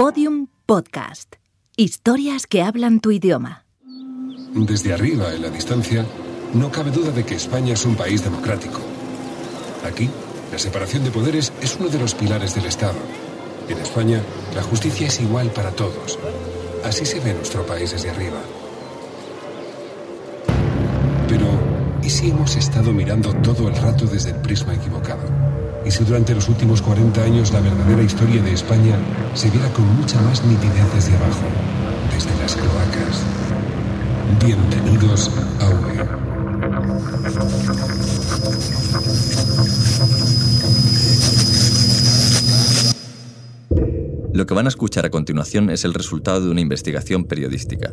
Podium Podcast. Historias que hablan tu idioma. Desde arriba, en la distancia, no cabe duda de que España es un país democrático. Aquí, la separación de poderes es uno de los pilares del Estado. En España, la justicia es igual para todos. Así se ve nuestro país desde arriba. Pero, ¿y si hemos estado mirando todo el rato desde el prisma equivocado? ¿Y si durante los últimos 40 años la verdadera historia de España se viera con mucha más nitidez desde abajo, desde las cloacas? Bienvenidos a UE. Lo que van a escuchar a continuación es el resultado de una investigación periodística.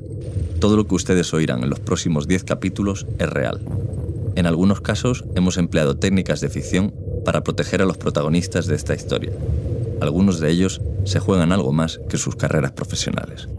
Todo lo que ustedes oirán en los próximos 10 capítulos es real. En algunos casos hemos empleado técnicas de ficción para proteger a los protagonistas de esta historia. Algunos de ellos se juegan algo más que sus carreras profesionales.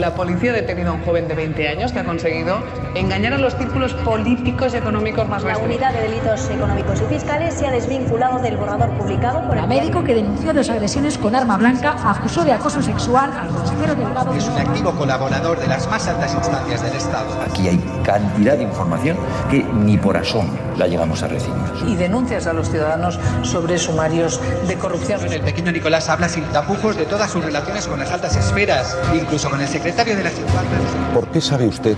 La policía ha detenido a un joven de 20 años que ha conseguido engañar a los círculos políticos y económicos más La unidad de delitos económicos y fiscales se ha desvinculado del borrador publicado por La el médico que denunció dos agresiones con arma blanca acusó de acoso sexual al consejero delegado de Es un activo colaborador de las más altas instancias del Estado. Aquí hay cantidad de información que ni por asomo la llegamos a recibir. y denuncias a los ciudadanos sobre sumarios de corrupción. El pequeño Nicolás habla sin tapujos de todas sus relaciones con las altas esferas, incluso con el secretario de las Igualdades. ¿Por qué sabe usted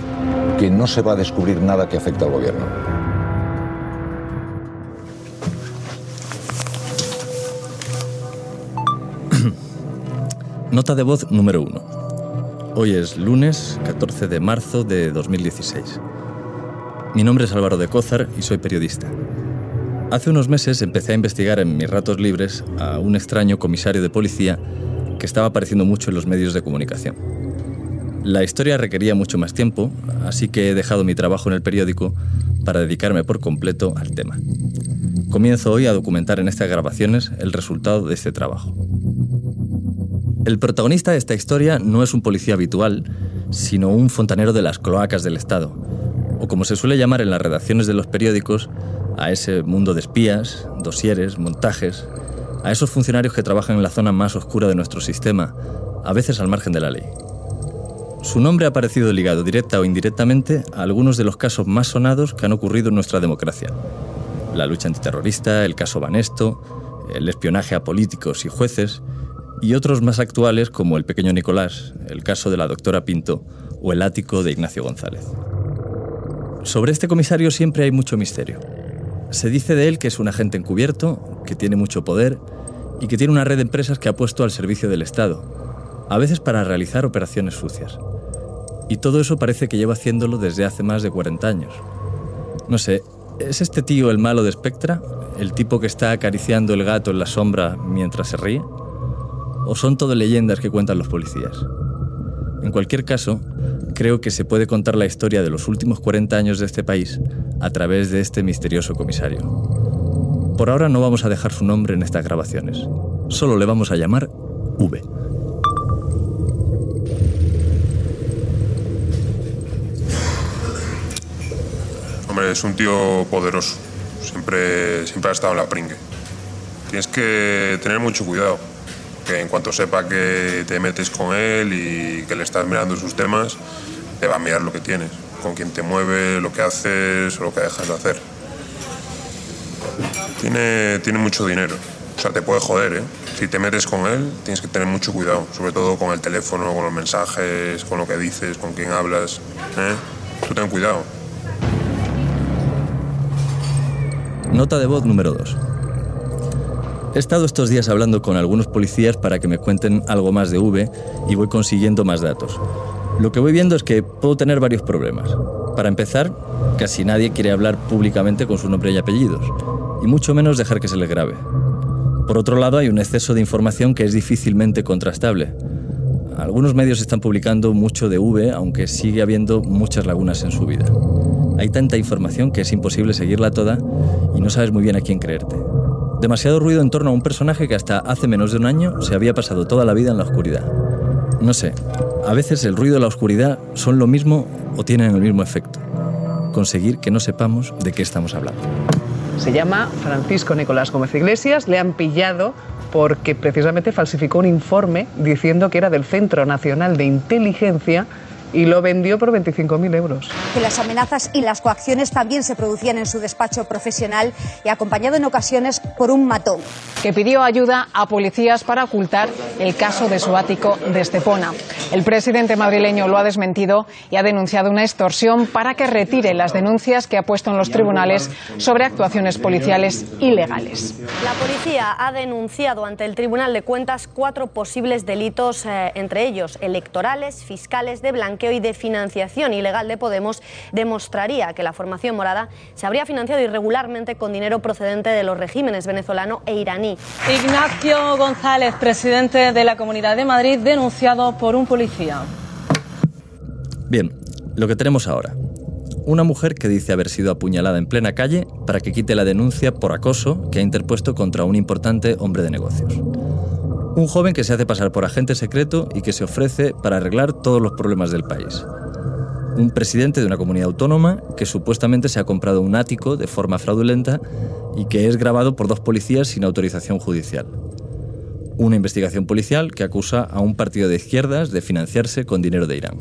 que no se va a descubrir nada que afecte al gobierno? Nota de voz número 1. Hoy es lunes 14 de marzo de 2016. Mi nombre es Álvaro de Cózar y soy periodista. Hace unos meses empecé a investigar en mis ratos libres a un extraño comisario de policía que estaba apareciendo mucho en los medios de comunicación. La historia requería mucho más tiempo, así que he dejado mi trabajo en el periódico para dedicarme por completo al tema. Comienzo hoy a documentar en estas grabaciones el resultado de este trabajo. El protagonista de esta historia no es un policía habitual, sino un fontanero de las cloacas del Estado, o como se suele llamar en las redacciones de los periódicos, a ese mundo de espías, dosieres, montajes, a esos funcionarios que trabajan en la zona más oscura de nuestro sistema, a veces al margen de la ley. Su nombre ha aparecido ligado directa o indirectamente a algunos de los casos más sonados que han ocurrido en nuestra democracia. La lucha antiterrorista, el caso Banesto, el espionaje a políticos y jueces, y otros más actuales como el pequeño Nicolás, el caso de la doctora Pinto o el ático de Ignacio González. Sobre este comisario siempre hay mucho misterio. Se dice de él que es un agente encubierto, que tiene mucho poder y que tiene una red de empresas que ha puesto al servicio del Estado, a veces para realizar operaciones sucias. Y todo eso parece que lleva haciéndolo desde hace más de 40 años. No sé, ¿es este tío el malo de Spectra? ¿El tipo que está acariciando el gato en la sombra mientras se ríe? ¿O son todo leyendas que cuentan los policías? En cualquier caso, creo que se puede contar la historia de los últimos 40 años de este país a través de este misterioso comisario. Por ahora no vamos a dejar su nombre en estas grabaciones. Solo le vamos a llamar V. es un tío poderoso. Siempre, siempre ha estado en la pringue. Tienes que tener mucho cuidado. Que en cuanto sepa que te metes con él y que le estás mirando sus temas, te va a mirar lo que tienes. Con quién te mueve, lo que haces o lo que dejas de hacer. Tiene, tiene mucho dinero. O sea, te puede joder, ¿eh? Si te metes con él, tienes que tener mucho cuidado. Sobre todo con el teléfono, con los mensajes, con lo que dices, con quién hablas. ¿eh? Tú ten cuidado. Nota de voz número 2. He estado estos días hablando con algunos policías para que me cuenten algo más de V y voy consiguiendo más datos. Lo que voy viendo es que puedo tener varios problemas. Para empezar, casi nadie quiere hablar públicamente con su nombre y apellidos, y mucho menos dejar que se les grabe. Por otro lado, hay un exceso de información que es difícilmente contrastable. Algunos medios están publicando mucho de V, aunque sigue habiendo muchas lagunas en su vida. Hay tanta información que es imposible seguirla toda y no sabes muy bien a quién creerte. Demasiado ruido en torno a un personaje que hasta hace menos de un año se había pasado toda la vida en la oscuridad. No sé, a veces el ruido y la oscuridad son lo mismo o tienen el mismo efecto. Conseguir que no sepamos de qué estamos hablando. Se llama Francisco Nicolás Gómez Iglesias. Le han pillado porque precisamente falsificó un informe diciendo que era del Centro Nacional de Inteligencia y lo vendió por 25.000 euros. Que las amenazas y las coacciones también se producían en su despacho profesional y acompañado en ocasiones por un matón. Que pidió ayuda a policías para ocultar el caso de su ático de Estepona. El presidente madrileño lo ha desmentido y ha denunciado una extorsión para que retire las denuncias que ha puesto en los tribunales sobre actuaciones policiales ilegales. La policía ha denunciado ante el Tribunal de Cuentas cuatro posibles delitos, eh, entre ellos electorales, fiscales, de blanqueo y de financiación ilegal de Podemos demostraría que la formación morada se habría financiado irregularmente con dinero procedente de los regímenes venezolano e iraní. Ignacio González, presidente de la Comunidad de Madrid, denunciado por un policía. Bien, lo que tenemos ahora. Una mujer que dice haber sido apuñalada en plena calle para que quite la denuncia por acoso que ha interpuesto contra un importante hombre de negocios. Un joven que se hace pasar por agente secreto y que se ofrece para arreglar todos los problemas del país. Un presidente de una comunidad autónoma que supuestamente se ha comprado un ático de forma fraudulenta y que es grabado por dos policías sin autorización judicial. Una investigación policial que acusa a un partido de izquierdas de financiarse con dinero de Irán.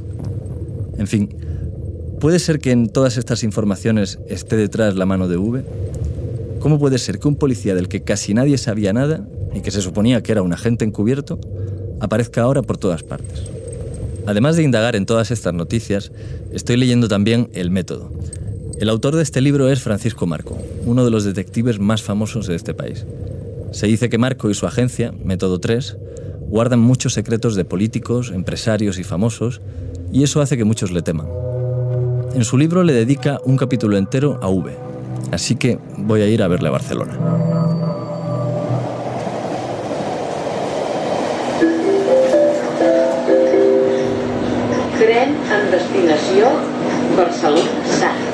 En fin, ¿puede ser que en todas estas informaciones esté detrás la mano de V? ¿Cómo puede ser que un policía del que casi nadie sabía nada y que se suponía que era un agente encubierto aparezca ahora por todas partes? Además de indagar en todas estas noticias, estoy leyendo también El Método. El autor de este libro es Francisco Marco, uno de los detectives más famosos de este país. Se dice que Marco y su agencia, Método 3, guardan muchos secretos de políticos, empresarios y famosos, y eso hace que muchos le teman. En su libro le dedica un capítulo entero a V, Así que voy a ir a verle a Barcelona. Tren en destinació Barcelona-Sants.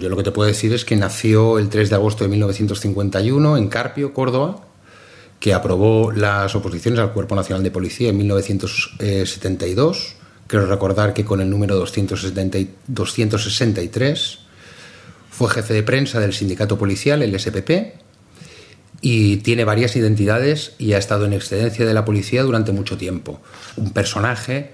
Yo lo que te puedo decir es que nació el 3 de agosto de 1951 en Carpio, Córdoba, que aprobó las oposiciones al Cuerpo Nacional de Policía en 1972. Quiero recordar que con el número 270 y 263 fue jefe de prensa del sindicato policial, el SPP, y tiene varias identidades y ha estado en excedencia de la policía durante mucho tiempo. Un personaje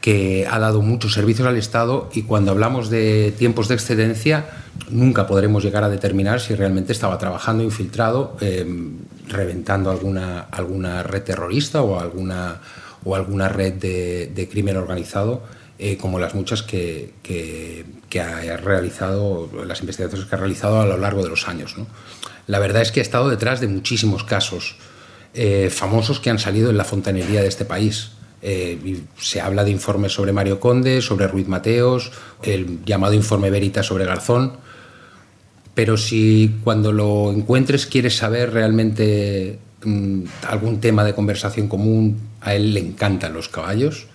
que ha dado muchos servicios al Estado y cuando hablamos de tiempos de excedencia nunca podremos llegar a determinar si realmente estaba trabajando infiltrado, eh, reventando alguna, alguna red terrorista o alguna, o alguna red de, de crimen organizado, eh, como las muchas que, que, que, ha realizado, las investigaciones que ha realizado a lo largo de los años. ¿no? La verdad es que ha estado detrás de muchísimos casos eh, famosos que han salido en la fontanería de este país. Eh, se habla de informes sobre Mario Conde, sobre Ruiz Mateos, el llamado informe Veritas sobre Garzón. Pero si cuando lo encuentres quieres saber realmente mmm, algún tema de conversación común, a él le encantan los caballos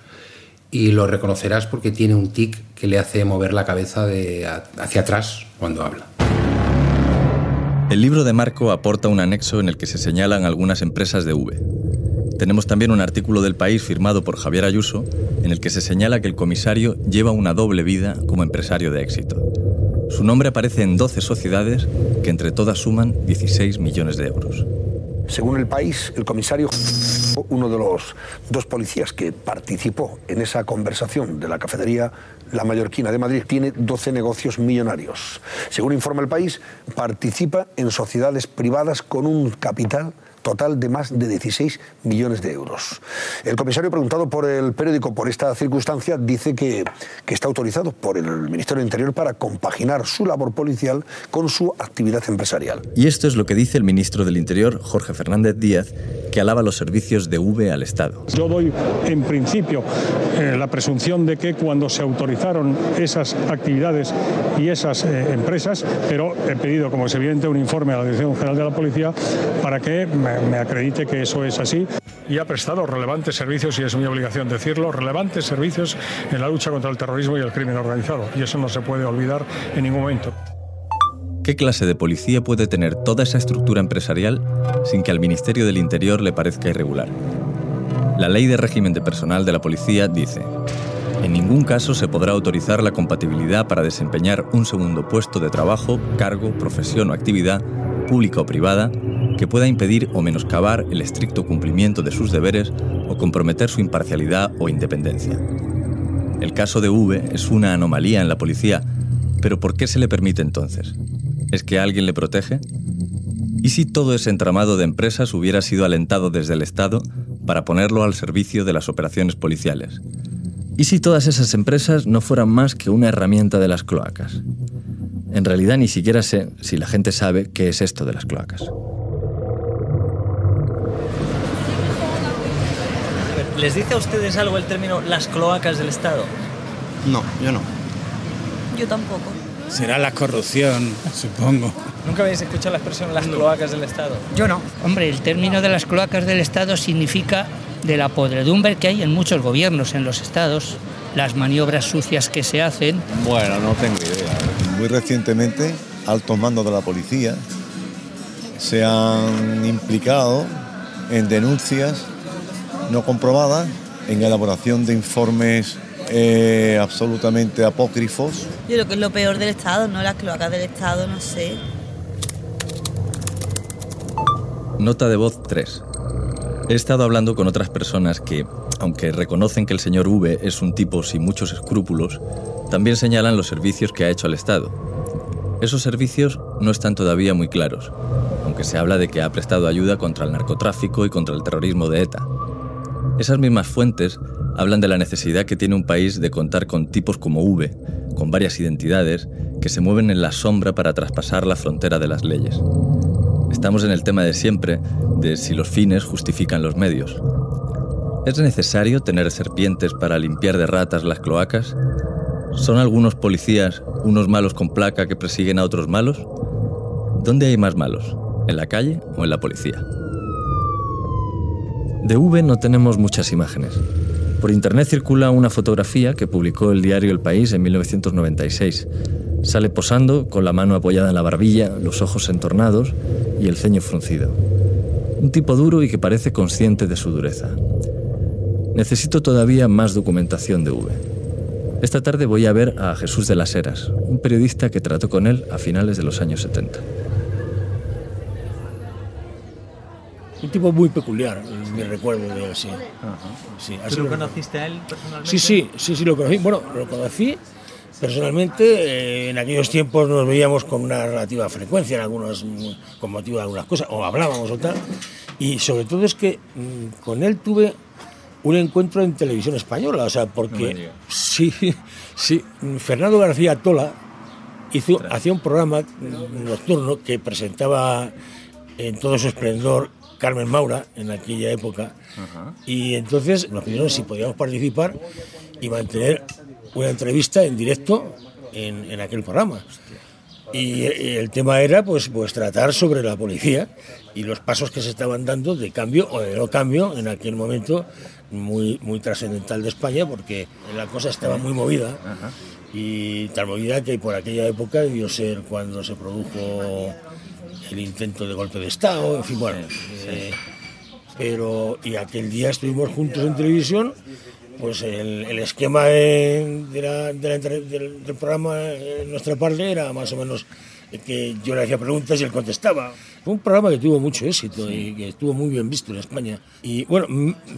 y lo reconocerás porque tiene un tic que le hace mover la cabeza de hacia atrás cuando habla. El libro de Marco aporta un anexo en el que se señalan algunas empresas de V. Tenemos también un artículo del país firmado por Javier Ayuso en el que se señala que el comisario lleva una doble vida como empresario de éxito. Su nombre aparece en 12 sociedades que entre todas suman 16 millones de euros. Según el país, el comisario, uno de los dos policías que participó en esa conversación de la cafetería La Mallorquina de Madrid, tiene 12 negocios millonarios. Según informa el país, participa en sociedades privadas con un capital total de más de 16 millones de euros. El comisario, preguntado por el periódico por esta circunstancia, dice que, que, está autorizado por el Ministerio del Interior para compaginar su labor policial con su actividad empresarial. Y esto es lo que dice el ministro del Interior, Jorge Fernández Díaz, que alaba los servicios de V al Estado. Yo doy, en principio, eh, la presunción de que cuando se autorizaron esas actividades y esas eh, empresas, pero he pedido, como es evidente, un informe a la Dirección General de la Policía para que me me acredite que eso es así y ha prestado relevantes servicios, y es mi obligación decirlo, relevantes servicios en la lucha contra el terrorismo y el crimen organizado. Y eso no se puede olvidar en ningún momento. ¿Qué clase de policía puede tener toda esa estructura empresarial sin que al Ministerio del Interior le parezca irregular? La ley de régimen de personal de la policía dice, En ningún caso se podrá autorizar la compatibilidad para desempeñar un segundo puesto de trabajo, cargo, profesión o actividad, pública o privada, que pueda impedir o menoscabar el estricto cumplimiento de sus deberes o comprometer su imparcialidad o independencia. El caso de V es una anomalía en la policía, pero ¿por qué se le permite entonces? ¿Es que alguien le protege? ¿Y si todo ese entramado de empresas hubiera sido alentado desde el Estado para ponerlo al servicio de las operaciones policiales? ¿Y si todas esas empresas no fueran más que una herramienta de las cloacas? En realidad ni siquiera sé si la gente sabe qué es esto de las cloacas. ¿Les dice a ustedes algo el término las cloacas del Estado? No, yo no. Yo tampoco. Será la corrupción, supongo. ¿Nunca habéis escuchado la expresión las cloacas del Estado? Yo no. Hombre, el término de las cloacas del Estado significa de la podredumbre que hay en muchos gobiernos en los estados, las maniobras sucias que se hacen. Bueno, no tengo idea. Muy recientemente, altos mandos de la policía se han implicado en denuncias no comprobadas, en elaboración de informes eh, absolutamente apócrifos. Yo creo que es lo peor del Estado, ¿no? Las cloacas del Estado, no sé. Nota de voz 3. He estado hablando con otras personas que, aunque reconocen que el señor V es un tipo sin muchos escrúpulos, también señalan los servicios que ha hecho al Estado. Esos servicios no están todavía muy claros, aunque se habla de que ha prestado ayuda contra el narcotráfico y contra el terrorismo de ETA. Esas mismas fuentes hablan de la necesidad que tiene un país de contar con tipos como V, con varias identidades, que se mueven en la sombra para traspasar la frontera de las leyes. Estamos en el tema de siempre, de si los fines justifican los medios. ¿Es necesario tener serpientes para limpiar de ratas las cloacas? ¿Son algunos policías unos malos con placa que persiguen a otros malos? ¿Dónde hay más malos? ¿En la calle o en la policía? De V no tenemos muchas imágenes. Por internet circula una fotografía que publicó el diario El País en 1996. Sale posando, con la mano apoyada en la barbilla, los ojos entornados y el ceño fruncido. Un tipo duro y que parece consciente de su dureza. Necesito todavía más documentación de V. Esta tarde voy a ver a Jesús de las Heras, un periodista que trató con él a finales de los años 70. Un tipo muy peculiar, me recuerdo de él, sí. sí ¿Tú lo conociste a él personalmente? Sí, sí, sí, sí, lo conocí. Bueno, lo conocí personalmente. eh, en aquellos tiempos nos veíamos con una relativa frecuencia, en algunos, con motivo de algunas cosas, o hablábamos o tal. Y sobre todo es que mm, con él tuve un encuentro en televisión española, o sea, porque sí, sí, Fernando García Tola hizo, hacía un programa nocturno que presentaba en todo su esplendor Carmen Maura en aquella época. Y entonces nos pidieron si podíamos participar y mantener una entrevista en directo en, en aquel programa. Y el tema era pues, pues tratar sobre la policía y los pasos que se estaban dando de cambio o de no cambio en aquel momento muy, muy trascendental de España porque la cosa estaba muy movida. Y tan movida que por aquella época debió ser cuando se produjo el intento de golpe de Estado, en fin, bueno. eh, pero, y aquel día estuvimos juntos en televisión, pues el, el esquema de- de la- de la entre- del, del programa en nuestra parte era más o menos que yo le hacía preguntas y él contestaba. Fue un programa que tuvo mucho éxito y que estuvo muy bien visto en España. Y bueno,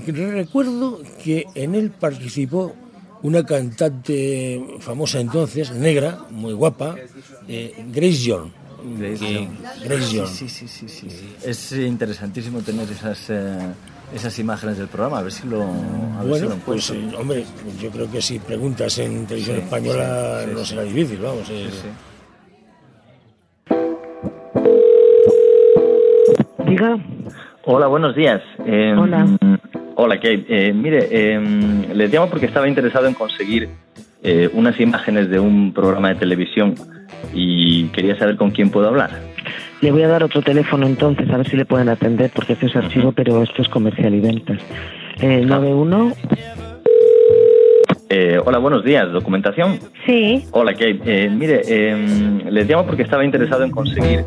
recuerdo que en él participó una cantante famosa entonces, negra, muy guapa, eh, Grace Jones. Grace Jones. Sí, sí, sí, sí, sí. Es interesantísimo tener esas, eh, esas imágenes del programa, a ver si lo, a ver si Bueno, lo pues encuentro. eh, hombre, yo creo que si preguntas en televisión Sí, española sí, sí, no sí. será difícil, vamos. eh. Diga. Hola, buenos días. Eh, Hola. Hola, Kate. Eh, mire, eh, les llamo porque estaba interesado en conseguir eh, unas imágenes de un programa de televisión y quería saber con quién puedo hablar. Le voy a dar otro teléfono entonces, a ver si le pueden atender, porque este es archivo, pero esto es comercial y ventas. Eh, 91. Eh, hola, buenos días. ¿Documentación? Sí. Hola, Kate. Eh, mire, eh, les llamo porque estaba interesado en conseguir...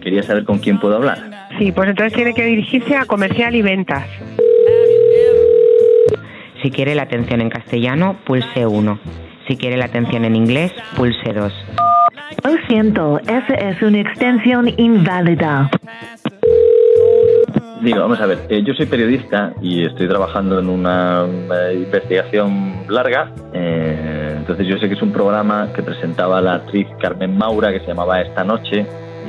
Quería saber con quién puedo hablar. Sí, pues entonces tiene que dirigirse a comercial y ventas. Si quiere la atención en castellano, pulse 1. Si quiere la atención en inglés, pulse 2. Lo siento, esa es una extensión inválida. Digo, vamos a ver, eh, yo soy periodista y estoy trabajando en una, eh, investigación larga. eh, entonces yo sé que es un programa que presentaba la actriz Carmen Maura que se llamaba Esta Noche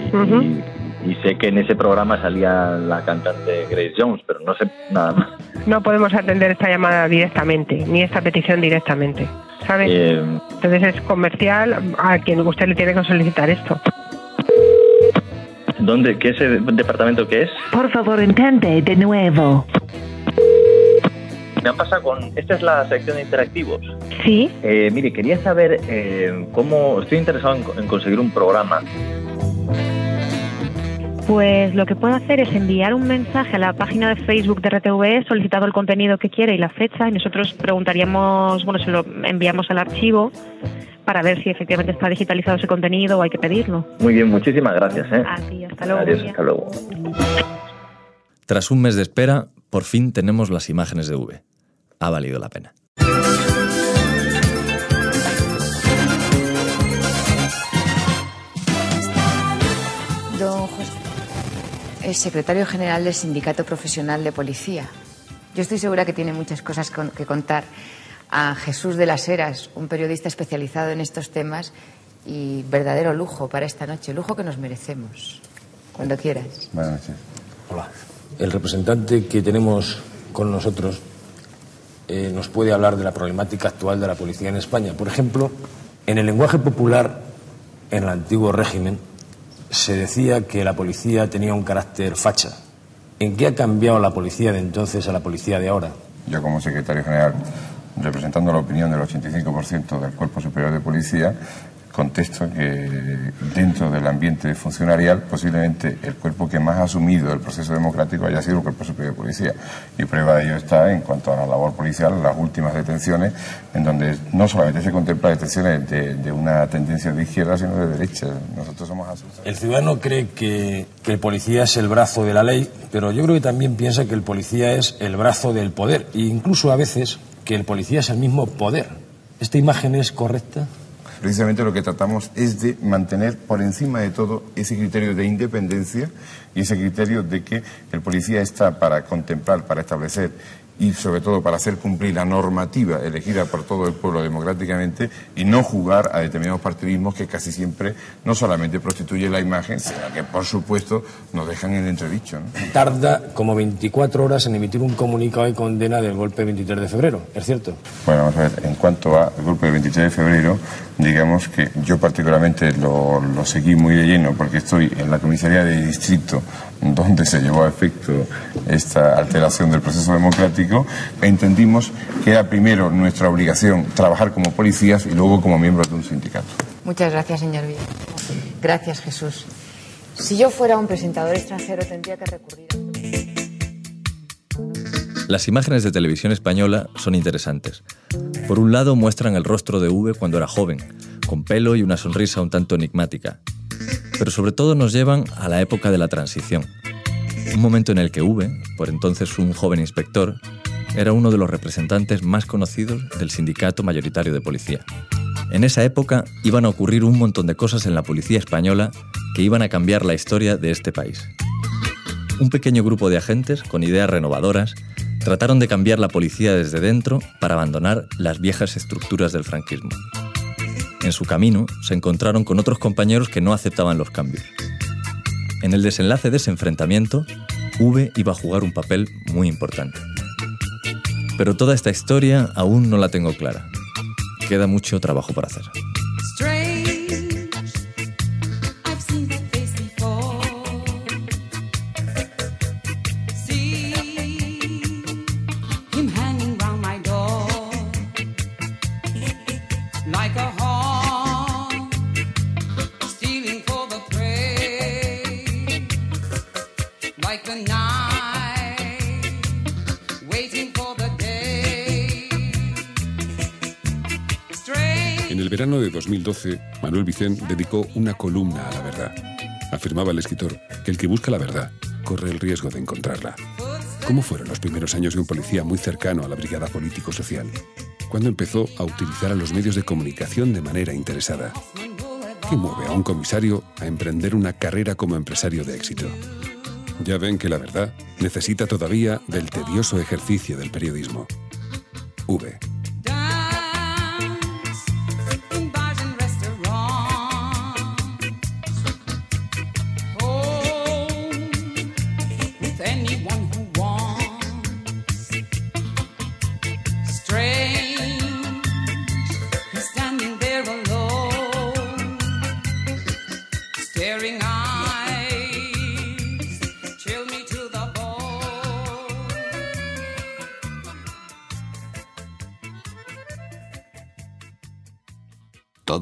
y, Ujú. y- y sé que en ese programa salía la cantante Grace Jones, pero no sé nada más. No podemos atender esta llamada directamente, ni esta petición directamente, ¿sabes? Eh, Entonces es comercial a quien usted le tiene que solicitar esto. ¿Dónde? ¿Qué ese departamento que es? Por favor, intente de nuevo. Me han pasado con... Esta es la sección de interactivos. ¿Sí? Eh, mire, quería saber eh, cómo... Estoy interesado en, en conseguir un programa. Pues lo que puedo hacer es enviar un mensaje a la página de Facebook de RTV solicitando el contenido que quiere y la fecha y nosotros preguntaríamos, bueno, se lo enviamos al archivo para ver si efectivamente está digitalizado ese contenido o hay que pedirlo. Muy bien, muchísimas gracias. ¿eh? A ti, hasta luego. Adiós, hasta luego. Tras un mes de espera, por fin tenemos las imágenes de V. Ha valido la pena. Es secretario general del Sindicato Profesional de Policía. Yo estoy segura que tiene muchas cosas con- que contar a Jesús de las Heras, un periodista especializado en estos temas y verdadero lujo para esta noche, lujo que nos merecemos. Cuando quieras. Buenas noches. Hola. El representante que tenemos con nosotros eh, nos puede hablar de la problemática actual de la policía en España. Por ejemplo, en el lenguaje popular, en el antiguo régimen, se decía que la policía tenía un carácter facha. ¿En qué ha cambiado la policía de entonces a la policía de ahora? Yo como secretario general, representando la opinión del 85% del Cuerpo Superior de Policía, contesto que dentro del ambiente funcionarial posiblemente el cuerpo que más ha asumido el proceso democrático haya sido el Cuerpo Superior de Policía. Y prueba de ello está en cuanto a la labor policial, las últimas detenciones, en donde no solamente se contempla detenciones de, una tendencia de izquierda, sino de derecha. Nosotros somos asustados. El ciudadano cree que, que el policía es el brazo de la ley, pero yo creo que también piensa que el policía es el brazo del poder, e incluso a veces que el policía es el mismo poder. ¿Esta imagen es correcta? Precisamente lo que tratamos es de mantener por encima de todo ese criterio de independencia y ese criterio de que el policía está para contemplar, para establecer y sobre todo para hacer cumplir la normativa elegida por todo el pueblo democráticamente y no jugar a determinados partidismos que casi siempre no solamente prostituyen la imagen, sino que por supuesto nos dejan en entredicho. ¿no? Tarda como 24 horas en emitir un comunicado de condena del golpe del 23 de febrero, ¿es cierto? Bueno, vamos a ver, en cuanto al golpe del 23 de febrero, digamos que yo particularmente lo, lo seguí muy de lleno porque estoy en la comisaría de distrito donde se llevó a efecto esta alteración del proceso democrático, entendimos que era primero nuestra obligación trabajar como policías y luego como miembros de un sindicato. Muchas gracias, señor Villa. Gracias, Jesús. Si yo fuera un presentador extranjero, tendría que recurrir a... Las imágenes de televisión española son interesantes. Por un lado muestran el rostro de V cuando era joven, con pelo y una sonrisa un tanto enigmática. Pero sobre todo nos llevan a la época de la transición. Un momento en el que V, por entonces un joven inspector, era uno de los representantes más conocidos del sindicato mayoritario de policía. En esa época iban a ocurrir un montón de cosas en la policía española que iban a cambiar la historia de este país. Un pequeño grupo de agentes con ideas renovadoras trataron de cambiar la policía desde dentro para abandonar las viejas estructuras del franquismo. En su camino se encontraron con otros compañeros que no aceptaban los cambios. En el desenlace de ese enfrentamiento, V iba a jugar un papel muy importante. Pero toda esta historia aún no la tengo clara. Queda mucho trabajo por hacer. En el verano de 2012, Manuel Vicent dedicó una columna a la verdad. Afirmaba el escritor que el que busca la verdad corre el riesgo de encontrarla. ¿Cómo fueron los primeros años de un policía muy cercano a la brigada político-social? ¿Cuándo empezó a utilizar a los medios de comunicación de manera interesada? ¿Qué mueve a un comisario a emprender una carrera como empresario de éxito? Ya ven que la verdad necesita todavía del tedioso ejercicio del periodismo. V.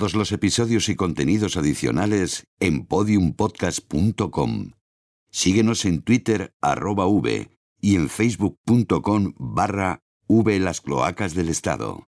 Todos los episodios y contenidos adicionales en podiumpodcast.com. Síguenos en Twitter arroba v y en facebook.com barra v las cloacas del Estado.